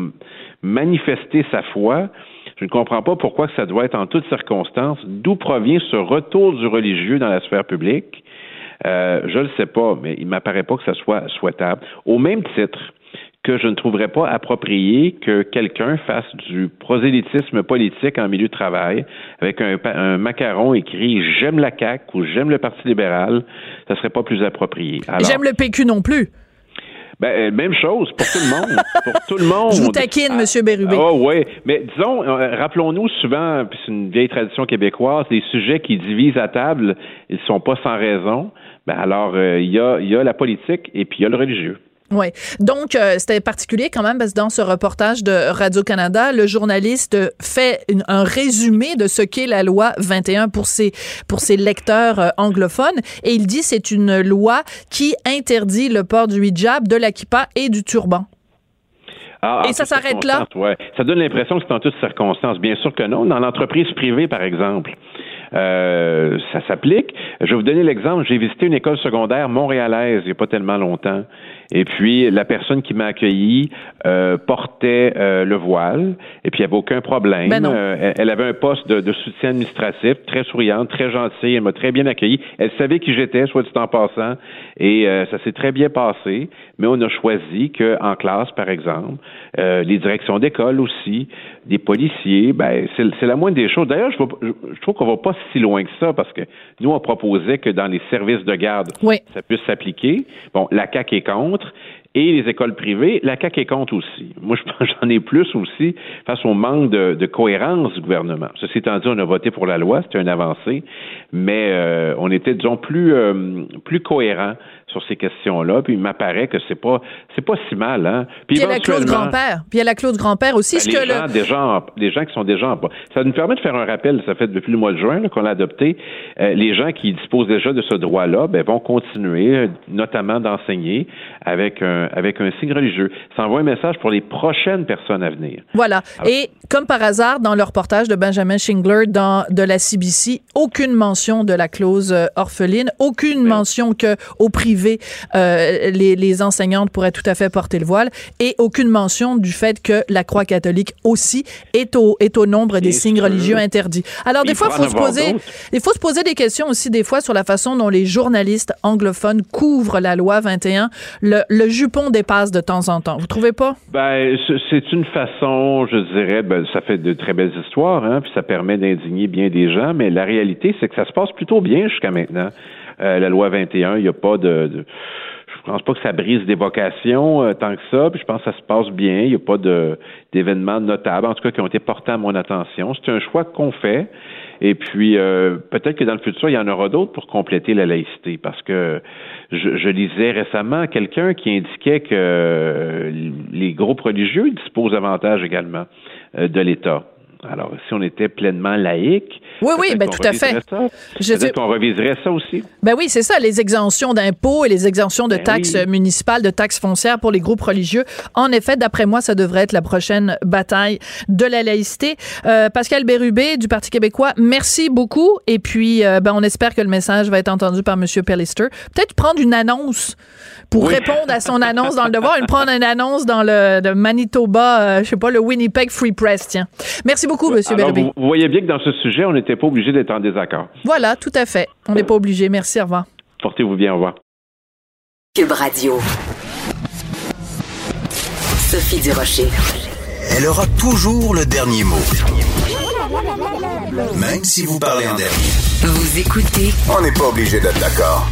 manifester sa foi. Je ne comprends pas pourquoi ça doit être en toutes circonstances. D'où provient ce retour du religieux dans la sphère publique? Euh, je ne le sais pas, mais il ne m'apparaît pas que ça soit souhaitable. Au même titre, que je ne trouverais pas approprié que quelqu'un fasse du prosélytisme politique en milieu de travail avec un, macaron écrit j'aime la CAQ ou j'aime le Parti libéral, ça serait pas plus approprié. J'aime le PQ non plus. Ben, euh, même chose pour tout le monde. pour tout le monde. Je vous taquine, M. Bérubé. Ah oui, mais disons, euh, rappelons-nous souvent, puis c'est une vieille tradition québécoise, les sujets qui divisent à table, ils sont pas sans raison. Ben alors, euh, il y, a, y a la politique et puis il y a le religieux. Oui. Donc, euh, c'était particulier quand même parce que dans ce reportage de Radio-Canada, le journaliste fait un résumé de ce qu'est la loi 21 pour ses, pour ses lecteurs euh, anglophones. Et il dit c'est une loi qui interdit le port du hijab, de l'akippa et du turban. Ah, et ça s'arrête là? Ouais. Ça donne l'impression que c'est en toutes circonstances. Bien sûr que non. Dans l'entreprise privée, par exemple, euh, ça s'applique. Je vais vous donner l'exemple. J'ai visité une école secondaire montréalaise il n'y a pas tellement longtemps. Et puis, la personne qui m'a accueilli euh, portait euh, le voile, et puis il n'y avait aucun problème. Ben elle avait un poste de, de, soutien administratif, très souriante, très gentille, elle m'a très bien accueilli. Elle savait qui j'étais, soit dit en passant, et ça s'est très bien passé, mais on a choisi qu'en classe, par exemple, les directions d'école aussi, des policiers, ben, c'est la moindre des choses. D'ailleurs, je, je, trouve qu'on va pas si loin que ça parce que nous, on proposait que dans les services de garde, ça puisse s'appliquer. Bon, la CAQ est contre et les écoles privées, la CAQ est aussi. Moi, je pense j'en ai plus aussi face au manque de, cohérence du gouvernement. Ceci étant dit, on a voté pour la loi, c'était une avancée, mais euh, on était, disons, plus, euh, plus cohérent sur ces questions-là. Puis il m'apparaît que c'est pas c'est pas si mal. Hein? Puis, il y a la clause grand-père. Puis il y a la clause grand-père aussi. Ben, les, gens, des gens, des gens qui sont déjà en Ça nous permet de faire un rappel. Ça fait depuis le mois de juin qu'on l'a adopté. Euh, les gens qui disposent déjà de ce droit-là ben, vont continuer, notamment d'enseigner avec un avec un signe religieux. Ça envoie un message pour les prochaines personnes à venir. Voilà. Et comme par hasard, dans le reportage de Benjamin Shingler dans de la CBC, aucune mention de la clause euh, orpheline, aucune mention que au privé euh, les, enseignantes pourraient tout à fait porter le voile et aucune mention du fait que la croix catholique aussi est au, est au nombre des signes religieux interdits. Alors, des fois, il faut, se poser, il faut se poser des questions aussi, des fois, sur la façon dont les journalistes anglophones couvrent la loi 21. Le, jupon dépasse de temps en temps. Vous trouvez pas? Ben, c'est une façon, je dirais, ben, ça fait de très belles histoires, hein, puis ça permet d'indigner bien des gens, mais la réalité, c'est que ça se passe plutôt bien jusqu'à maintenant. Euh, la loi 21, il n'y a pas de, de je pense pas que ça brise des vocations euh, tant que ça, puis je pense que ça se passe bien. Il n'y a pas d'événements notables, en tout cas, qui ont été portés à mon attention. C'est un choix qu'on fait. Et puis, euh, peut-être que dans le futur, il y en aura d'autres pour compléter la laïcité, parce que je, je lisais récemment quelqu'un qui indiquait que les groupes religieux disposent davantage également de l'État. Alors, si on était pleinement laïque, oui, oui, ben tout à fait. Peut-être qu'on reviserait ça aussi. Ben oui, c'est ça, les exemptions d'impôts et les exemptions de ben taxes municipales, de taxes foncières pour les groupes religieux. En effet, d'après moi, ça devrait être la prochaine bataille de la laïcité. Euh, Pascal Bérubé du Parti québécois, merci beaucoup. Et puis, euh, ben, on espère que le message va être entendu par M. Pellister. Peut-être prendre une annonce pour répondre à son annonce dans le devoir, une prendre une annonce dans le Manitoba, euh, je sais pas, le Winnipeg Free Press, tiens. Merci beaucoup, M. Bérubé. Vous, voyez bien que dans ce sujet, on n'était pas obligé d'être en désaccord. Voilà, tout à fait. On n'est pas obligé. Merci, au revoir. Portez-vous bien, au revoir. Cube Radio. Sophie Durocher. Elle aura toujours le dernier mot. Même si vous parlez en dernier. Vous écoutez. On n'est pas obligé d'être d'accord.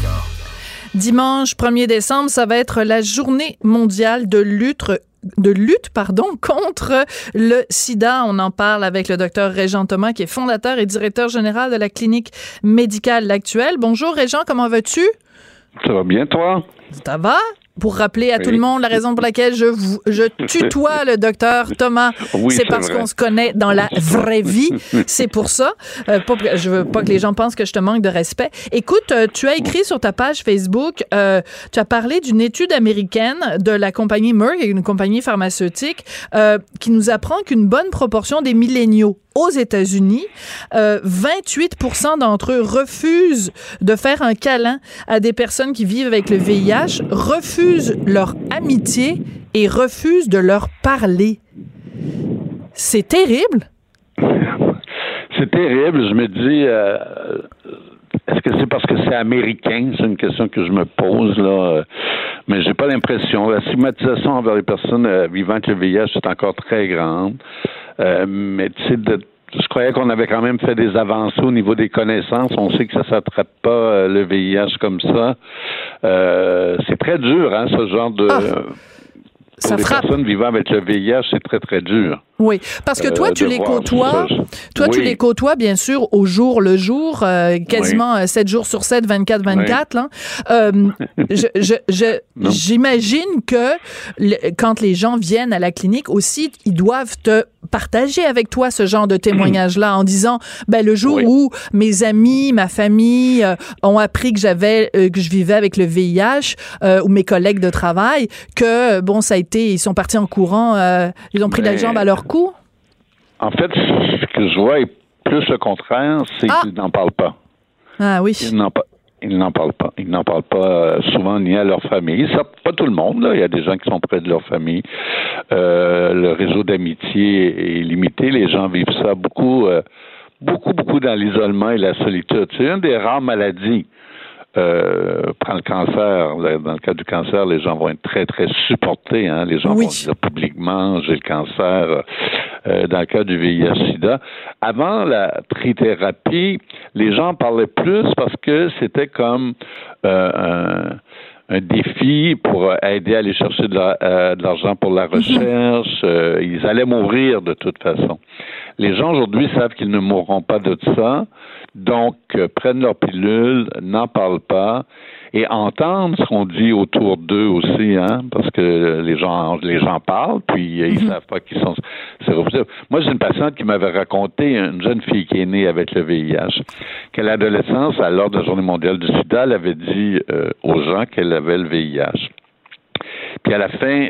Dimanche 1er décembre, ça va être la journée mondiale de lutte de lutte pardon contre le sida. On en parle avec le docteur Régent Thomas qui est fondateur et directeur général de la clinique médicale L'Actuelle. Bonjour Régent, comment vas-tu? Ça va bien toi? Ça va? Pour rappeler à tout le monde la raison pour laquelle je vous, je tutoie le docteur Thomas, c'est parce qu'on se connaît dans la vraie vie. C'est pour ça. Euh, pas, je veux pas que les gens pensent que je te manque de respect. Écoute, euh, tu as écrit sur ta page Facebook, euh, tu as parlé d'une étude américaine de la compagnie Merck, une compagnie pharmaceutique, euh, qui nous apprend qu'une bonne proportion des milléniaux aux États-Unis, euh, 28% d'entre eux refusent de faire un câlin à des personnes qui vivent avec le VIH, refusent leur amitié et refusent de leur parler. C'est terrible. C'est terrible. Je me dis, euh, est-ce que c'est parce que c'est américain? C'est une question que je me pose, là. Mais j'ai pas l'impression. La stigmatisation envers les personnes euh, vivant avec le VIH est encore très grande. Euh, mais tu sais, je croyais qu'on avait quand même fait des avancées au niveau des connaissances. On sait que ça s'attrape pas euh, le VIH comme ça. Euh, c'est très dur, hein, ce genre de. Ah. pour Ça les frappe. personnes vivant avec le VIH, c'est très très dur. Oui, parce que toi, Euh, tu les côtoies. Toi, tu Oui. les côtoies, bien sûr, au jour le jour, euh, quasiment euh, 7 jours sur 7, 24, 24. Là. Euh, je, je, je- Non. j'imagine que le- quand les gens viennent à la clinique aussi, ils doivent te partager avec toi ce genre de témoignage-là en disant, ben, le jour Oui. où mes amis, ma famille euh, ont appris que j'avais, euh, que je vivais avec le VIH, euh, ou mes collègues de travail, que, euh, bon, ça a été, ils sont partis en courant, euh, ils ont pris la Mais- jambe à leur cou? En fait, ce que je vois est plus le contraire, c'est Ah! qu'ils n'en parlent pas. Ah oui. Ils n'en, ils n'en parlent pas. Ils n'en parlent pas euh, souvent ni à leur famille. Ça, pas tout le monde. Là. Il y a des gens qui sont près de leur famille. Euh, le réseau d'amitié est limité. Les gens vivent ça beaucoup, euh, beaucoup, beaucoup dans l'isolement et la solitude. C'est une des rares maladies. Euh, prends le cancer. Dans le cas du cancer, les gens vont être très, très supportés. Hein. Les gens Oui. vont dire publiquement, j'ai le cancer. Euh, dans le cas du VIH-Sida. Avant la trithérapie, les gens parlaient plus parce que c'était comme euh, un, un défi pour aider à aller chercher de la- euh, l'argent pour la recherche. Euh, ils allaient mourir de toute façon. Les gens aujourd'hui savent qu'ils ne mourront pas de ça, donc euh, prennent leur pilule, n'en parlent pas et entendent ce qu'on dit autour d'eux aussi, hein, parce que les gens les gens parlent, puis ils savent pas qu'ils sont séropositifs. Moi, j'ai une patiente qui m'avait raconté une jeune fille qui est née avec le VIH, qu'à l'adolescence, à l'heure de la Journée mondiale du SIDA, elle avait dit euh, aux gens qu'elle avait le VIH. Puis à la fin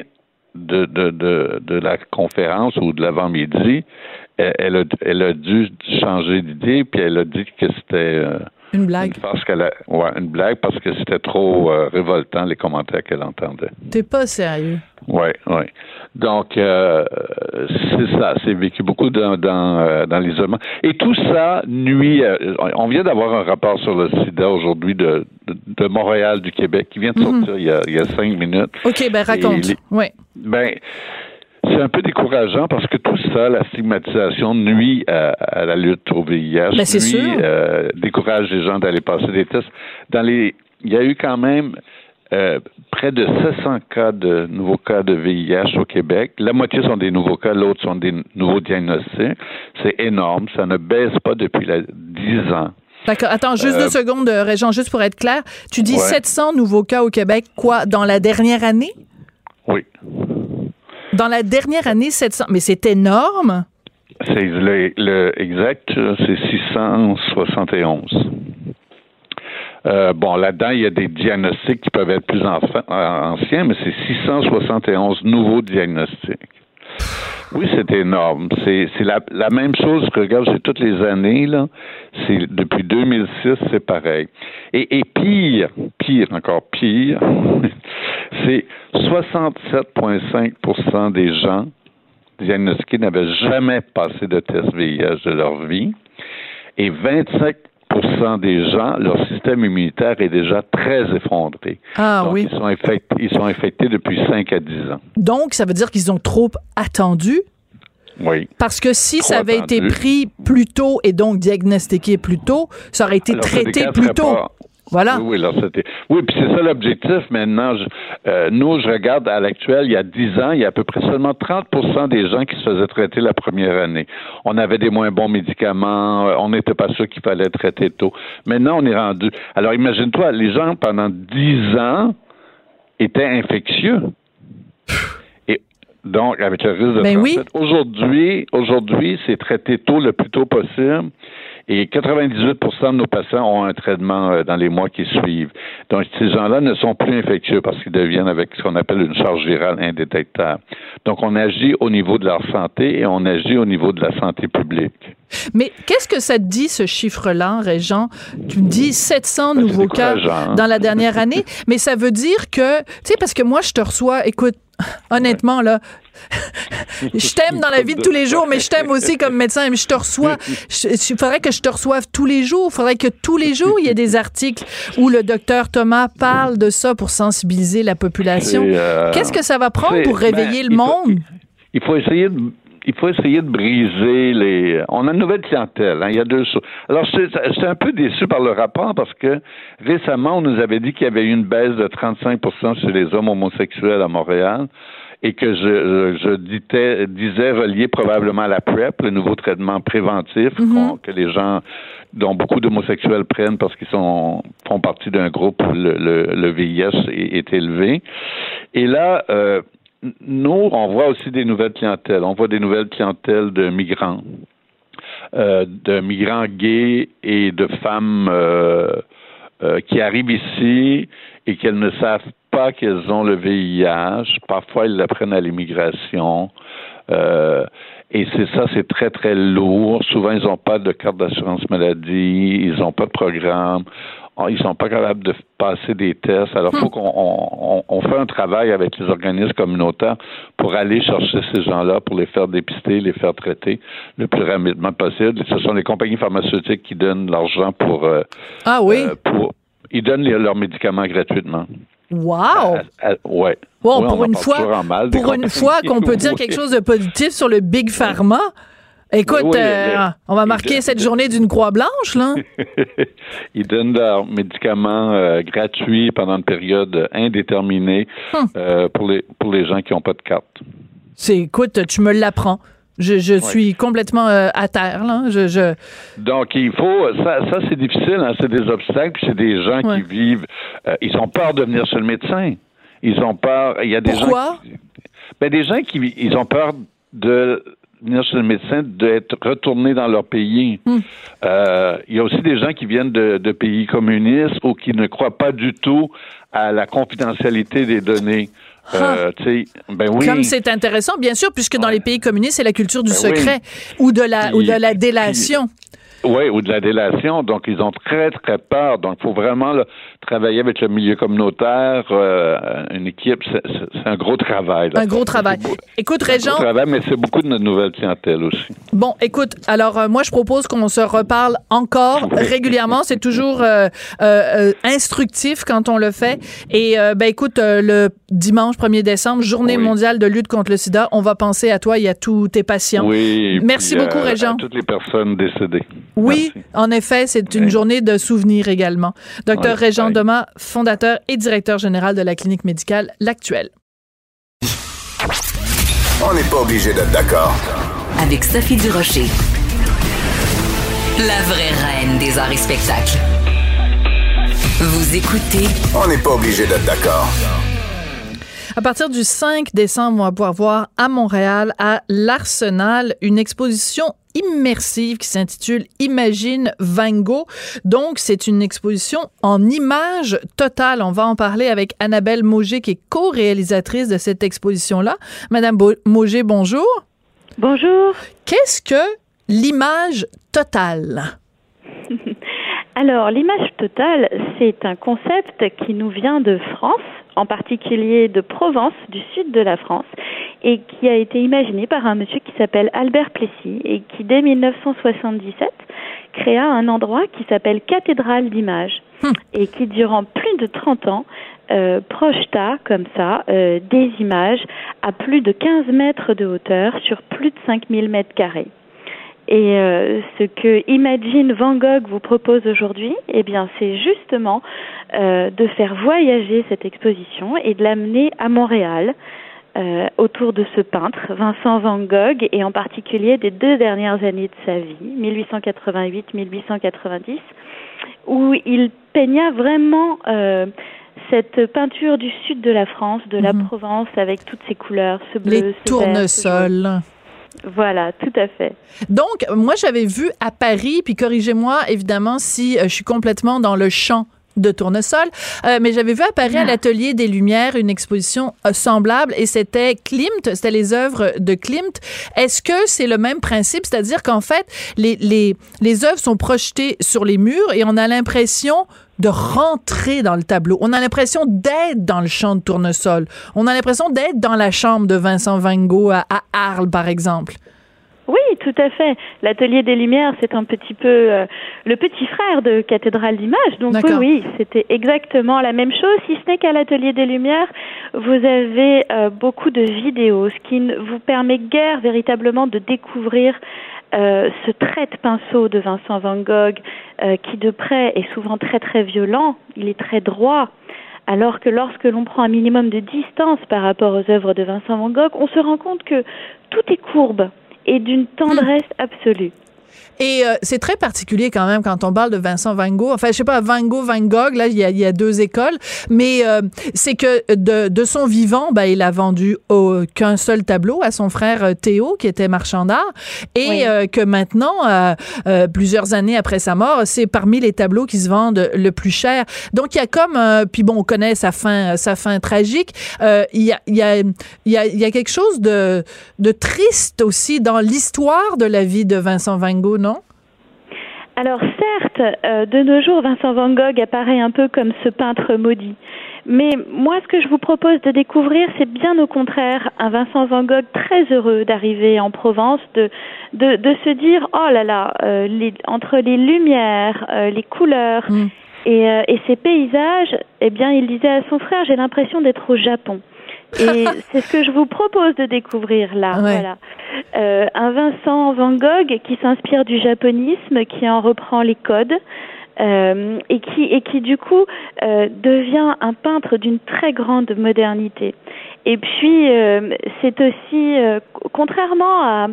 de, de, de, de la conférence ou de l'avant-midi, elle, elle a, elle a dû changer d'idée, puis elle a dit que c'était euh, Une blague? parce qu'elle a, ouais, une blague parce que c'était trop euh, révoltant les commentaires qu'elle entendait. T'es pas sérieux. Oui, oui. Donc, euh, c'est ça. C'est vécu beaucoup dans, dans, euh, dans l'isolement. Et tout ça nuit. on vient d'avoir un rapport sur le sida aujourd'hui de, de, de Montréal, du Québec, qui vient de sortir il, y a, il y a cinq minutes. OK, ben raconte. Les- Oui. Ben, c'est un peu décourageant parce que tout ça, la stigmatisation nuit à, à la lutte au VIH, Ben, c'est nuit, sûr. euh, décourage les gens d'aller passer des tests. Dans les, il y a eu quand même euh, près de 700 cas de nouveaux cas de VIH au Québec. La moitié sont des nouveaux cas, l'autre sont des nouveaux diagnostics. C'est énorme, ça ne baisse pas depuis la, 10 ans. D'accord. Attends, juste Euh, deux secondes, euh, Régent, juste pour être clair. Tu dis Ouais. 700 nouveaux cas au Québec, quoi, dans la dernière année? Oui. Dans la dernière année, 700. Mais c'est énorme. C'est le, exact, c'est 671. Euh, bon, là-dedans, il y a des diagnostics qui peuvent être plus euh, anciens, mais c'est 671 nouveaux diagnostics. Oui, c'est énorme. C'est la, la même chose que regarde, c'est toutes les années là. Depuis 2006, c'est pareil. Et, et pire, pire encore pire, c'est 67,5% des gens diagnostiqués n'avaient jamais passé de test VIH de leur vie, et 25 des gens, leur système immunitaire est déjà très effondré. Ah Donc, oui. Ils sont, infectés, ils sont infectés depuis 5 à 10 ans. Donc, ça veut dire qu'ils ont trop attendu? Oui. Parce que si ça avait été pris plus tôt et donc diagnostiqué plus tôt, ça aurait été traité plus tôt. Voilà. Oui, oui, puis c'est ça l'objectif maintenant. Euh, nous, je regarde à l'actuel, il y a 10 ans, il y a à peu près seulement 30% des gens qui se faisaient traiter la première année. On avait des moins bons médicaments, euh, on n'était pas sûr qu'il fallait traiter tôt. Maintenant, on est rendu. Alors, imagine-toi, les gens pendant 10 ans étaient infectieux. Et donc, avec le risque de ben oui. Aujourd'hui, aujourd'hui, c'est traité tôt le plus tôt possible. Et 98% de nos patients ont un traitement euh, dans les mois qui suivent. Donc, ces gens-là ne sont plus infectieux parce qu'ils deviennent avec ce qu'on appelle une charge virale indétectable. Donc, on agit au niveau de leur santé et on agit au niveau de la santé publique. Mais qu'est-ce que ça te dit, ce chiffre-là, Régent? Tu me dis 700 nouveaux cas hein? dans la dernière année, mais ça veut dire que, tu sais, parce que moi, je te reçois, écoute, honnêtement, là, je t'aime dans la vie de tous les jours, mais je t'aime aussi comme médecin. Je te reçois. Il faudrait que je te reçoive tous les jours. Il faudrait que tous les jours, il y ait des articles où le docteur Thomas parle de ça pour sensibiliser la population. Euh, Qu'est-ce que ça va prendre pour réveiller ben, le monde? il faut essayer de il faut essayer de briser les. On a une nouvelle clientèle. Hein, il y a deux choses. Alors, j'étais un peu déçu par le rapport parce que récemment, on nous avait dit qu'il y avait eu une baisse de 35% chez les hommes homosexuels à Montréal et que je, je, disais, disais relié probablement à la PrEP, le nouveau traitement préventif mm-hmm. que les gens dont beaucoup d'homosexuels prennent parce qu'ils sont font partie d'un groupe où le, le, VIH est, est, élevé. Et là, euh, nous, on voit aussi des nouvelles clientèles. On voit des nouvelles clientèles de migrants, euh, de migrants gays et de femmes euh, euh, qui arrivent ici et qu'elles ne savent pas qu'elles ont le VIH. Parfois, elles l'apprennent à l'immigration. et c'est ça, c'est très, très lourd. Souvent, ils n'ont pas de carte d'assurance maladie, ils n'ont pas de programme. Ah, ils sont pas capables de passer des tests. Alors, il faut hmm. qu'on on, fait un travail avec les organismes communautaires pour aller chercher ces gens-là, pour les faire dépister, les faire traiter le plus rapidement possible. ce sont les compagnies pharmaceutiques qui donnent l'argent pour... Euh, ah oui? Euh, pour, ils donnent leurs médicaments gratuitement. Wow! ouais. pour une fois, pour une fois qu'on peut dire quelque chose de positif sur le Big Pharma, Écoute, euh, on va marquer cette journée d'une croix blanche, là. ils donnent leurs médicaments euh, gratuits pendant une période indéterminée hum. euh, pour, les, pour les gens qui n'ont pas de carte. C'est, écoute, tu me l'apprends. Je, je suis complètement à terre, là. Je, je... Donc, il faut. Ça, ça c'est difficile, hein, c'est des obstacles, c'est des gens qui vivent. ils ont peur de venir chez le médecin. Ils ont peur. Il y a des Pourquoi? gens. ben, des gens qui ils ont peur de venir chez le médecin d'être retournés dans leur pays. Hmm. Euh, il y a aussi des gens qui viennent de, pays communistes ou qui ne croient pas du tout à la confidentialité des données. Euh, ben oui. Comme c'est intéressant, bien sûr, puisque dans les pays communistes, c'est la culture du ben secret ou de la ou de la délation. Oui, ou de la délation. Donc, ils ont très, très peur. Donc, il faut vraiment travailler avec le milieu communautaire, euh, une équipe. C'est un gros travail. Un gros travail. Écoute, Régent. Un gros travail, mais c'est beaucoup de notre nouvelle clientèle aussi. Bon, écoute, alors, euh, moi, je propose qu'on se reparle encore régulièrement. C'est toujours euh, instructif quand on le fait. Et, ben, écoute, le dimanche 1er décembre, journée mondiale de lutte contre le sida, on va penser à toi et à tous tes patients. Oui. Merci beaucoup, Régent. À toutes les personnes décédées. Oui, en effet, c'est une journée de souvenirs également. Docteur Régent Doma, fondateur et directeur général de la clinique médicale L'Actuelle. On n'est pas obligé d'être d'accord. Avec Sophie Durocher. La vraie reine des arts et spectacles. Vous écoutez. On n'est pas obligé d'être d'accord. À partir du 5 décembre, on va pouvoir voir à Montréal, à l'Arsenal, une exposition immersive qui s'intitule Imagine Van Gogh. Donc, c'est une exposition en images totales. On va en parler avec Annabelle Mauger, qui est co-réalisatrice de cette exposition-là. Madame Mauger, bonjour. Bonjour. Qu'est-ce que l'image totale? Alors, l'image totale, c'est un concept qui nous vient de France en particulier de Provence, du sud de la France, et qui a été imaginé par un monsieur qui s'appelle Albert Plessis et qui, dès 1977, créa un endroit qui s'appelle Cathédrale d'images hum. et qui, durant plus de 30 ans, euh, projeta comme ça euh, des images à plus de 15 mètres de hauteur sur plus de 5000 mètres carrés. Et euh, ce que Imagine Van Gogh vous propose aujourd'hui, eh bien, c'est justement de faire voyager cette exposition et de l'amener à Montréal autour de ce peintre, Vincent Van Gogh, et en particulier des deux dernières années de sa vie, 1888-1890, où il peigna vraiment cette peinture du sud de la France, de la mhm. Provence, avec toutes ses couleurs, ce bleu, Les tournesols. Voilà, tout à fait. Donc, moi, j'avais vu à Paris, puis corrigez-moi évidemment si euh, je suis complètement dans le champ de tournesol, euh, mais j'avais vu à Paris à ah. l'Atelier des Lumières une exposition euh, semblable et c'était Klimt, c'était les œuvres de Klimt. Est-ce que c'est le même principe, c'est-à-dire qu'en fait, les, les, les œuvres sont projetées sur les murs et on a l'impression de rentrer dans le tableau. On a l'impression d'être dans le champ de tournesol. On a l'impression d'être dans la chambre de Vincent Van Gogh à, Arles, par exemple. Oui, tout à fait. L'atelier des Lumières, c'est un petit peu euh, le petit frère de Cathédrale d'Images. Donc oui, oui, c'était exactement la même chose, si ce n'est qu'à l'atelier des Lumières, vous avez euh, beaucoup de vidéos, ce qui ne vous permet guère véritablement de découvrir euh, ce trait de pinceau de Vincent Van Gogh, euh, qui de près est souvent très très violent, il est très droit, alors que lorsque l'on prend un minimum de distance par rapport aux œuvres de Vincent Van Gogh, on se rend compte que tout est courbe et d'une tendresse absolue. Et euh, c'est très particulier quand même quand on parle de Vincent Van Gogh. Enfin, je sais pas, Van Gogh, Van Gogh, là, il y a, y a deux écoles. Mais euh, c'est que de, de, son vivant, ben, il a vendu qu'un seul tableau à son frère euh, Théo, qui était marchand d'art. Et que maintenant, plusieurs années après sa mort, c'est parmi les tableaux qui se vendent le plus cher. Donc, il y a comme... puis bon, on connaît sa fin, sa fin tragique. Il y, a, il, y a, il, y a, il y a quelque chose de, de triste aussi dans l'histoire de la vie de Vincent Van Gogh, non? Alors certes, euh, de nos jours, Vincent Van Gogh apparaît un peu comme ce peintre maudit. Mais moi, ce que je vous propose de découvrir, c'est bien au contraire un Vincent Van Gogh très heureux d'arriver en Provence, de, de, de, se dire, oh là là, euh, les, entre les lumières, euh, les couleurs mm. et, et ces paysages, eh bien, il disait à son frère, j'ai l'impression d'être au Japon. Et c'est ce que je vous propose de découvrir là. Voilà. Euh, un Vincent Van Gogh qui s'inspire du japonisme, qui en reprend les codes. Euh, et qui et qui du coup euh, devient un peintre d'une très grande modernité. Et puis, euh, c'est aussi, euh, contrairement à,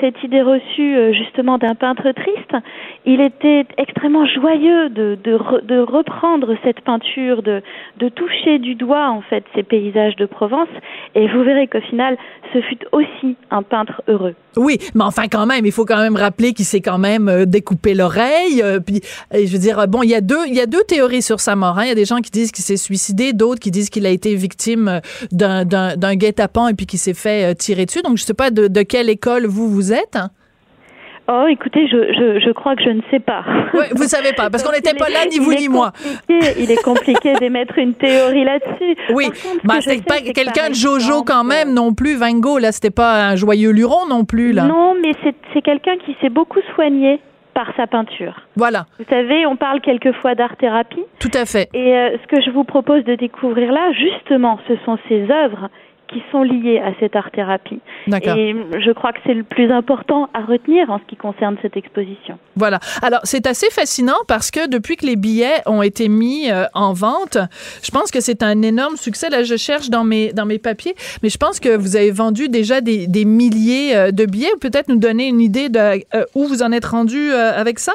cette idée reçue euh, justement d'un peintre triste, il était extrêmement joyeux de, reprendre cette peinture, de, de toucher du doigt en fait ces paysages de Provence. Et vous verrez qu'au final, ce fut aussi un peintre heureux. Oui, mais enfin quand même, il faut quand même rappeler qu'il s'est quand même découpé l'oreille. puis, je veux dire, bon, il y a deux, il y a deux théories sur sa mort. Hein. Il y a des gens qui disent qu'il s'est suicidé, d'autres qui disent qu'il a été victime d'un d'un guet-apens et puis qui s'est fait euh, tirer dessus. Donc, je ne sais pas de, de, quelle école vous vous êtes. Oh, écoutez, je, je, je, crois que je ne sais pas. Oui, vous savez pas, parce qu'on n'était pas là, ni vous ni moi. Il est compliqué d'émettre une théorie là-dessus. Oui, mais bah, c'est pas quelqu'un de Jojo quand même non plus, Van Gogh, là, c'était pas un joyeux luron non plus, là. Non, mais c'est quelqu'un qui s'est beaucoup soigné par sa peinture. Voilà. Vous savez, on parle quelquefois d'art-thérapie. Tout à fait. Et euh, ce que je vous propose de découvrir là, justement, ce sont ces œuvres qui sont liées à cette art-thérapie. Et je crois que c'est le plus important à retenir en ce qui concerne cette exposition. Voilà. Alors, c'est assez fascinant parce que depuis que les billets ont été mis euh, en vente, je pense que c'est un énorme succès. Là, je cherche dans mes, dans mes papiers, mais je pense que vous avez vendu déjà des, des milliers euh, de billets. Peut-être nous donner une idée de euh, où vous en êtes rendu avec ça?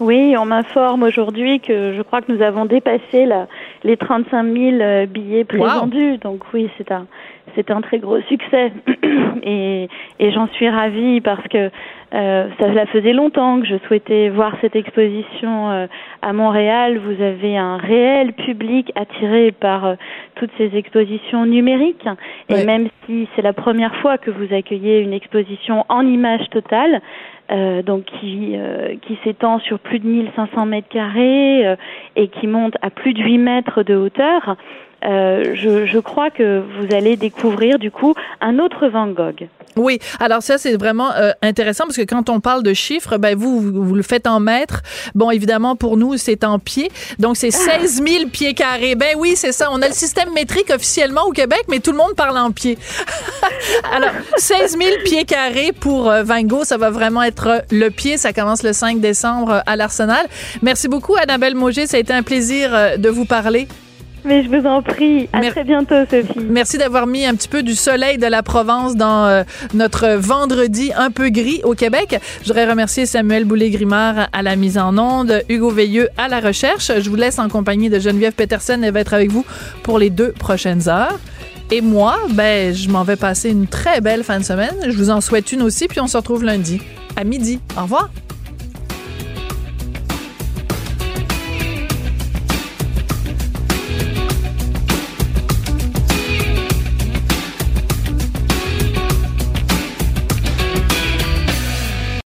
Oui, on m'informe aujourd'hui que je crois que nous avons dépassé la, les 35 000 billets prévendus. Donc oui, c'est un, c'est un très gros succès. Et, et j'en suis ravie parce que euh, ça, faisait longtemps que je souhaitais voir cette exposition euh, à Montréal. Vous avez un réel public attiré par euh, toutes ces expositions numériques. Et même si c'est la première fois que vous accueillez une exposition en image totale, euh, donc qui, qui s'étend sur plus de 1500 mètres carrés et qui monte à plus de 8 mètres de hauteur, euh, je, je, crois que vous allez découvrir du coup un autre Van Gogh. Oui, alors ça c'est vraiment euh, intéressant parce que quand on parle de chiffres, ben vous, vous, le faites en mètres. Bon, évidemment pour nous c'est en pieds, donc c'est 16 000 pieds carrés. Ben oui, c'est ça. On a le système métrique officiellement au Québec, mais tout le monde parle en pieds. alors 16 000 pieds carrés pour euh, Van Gogh, ça va vraiment être le pied. Ça commence le 5 décembre à l'Arsenal. Merci beaucoup Annabelle Mauger, ça a été un plaisir de vous parler. Mais je vous en prie. À très bientôt, Sophie. Merci d'avoir mis un petit peu du soleil de la Provence dans euh, notre vendredi un peu gris au Québec. Je voudrais remercier Samuel Boulay-Grimard à la mise en onde, Hugo Veilleux à la recherche. Je vous laisse en compagnie de Geneviève Peterson. Elle va être avec vous pour les deux prochaines heures. Et moi, ben, je m'en vais passer une très belle fin de semaine. Je vous en souhaite une aussi, puis on se retrouve lundi à midi. Au revoir.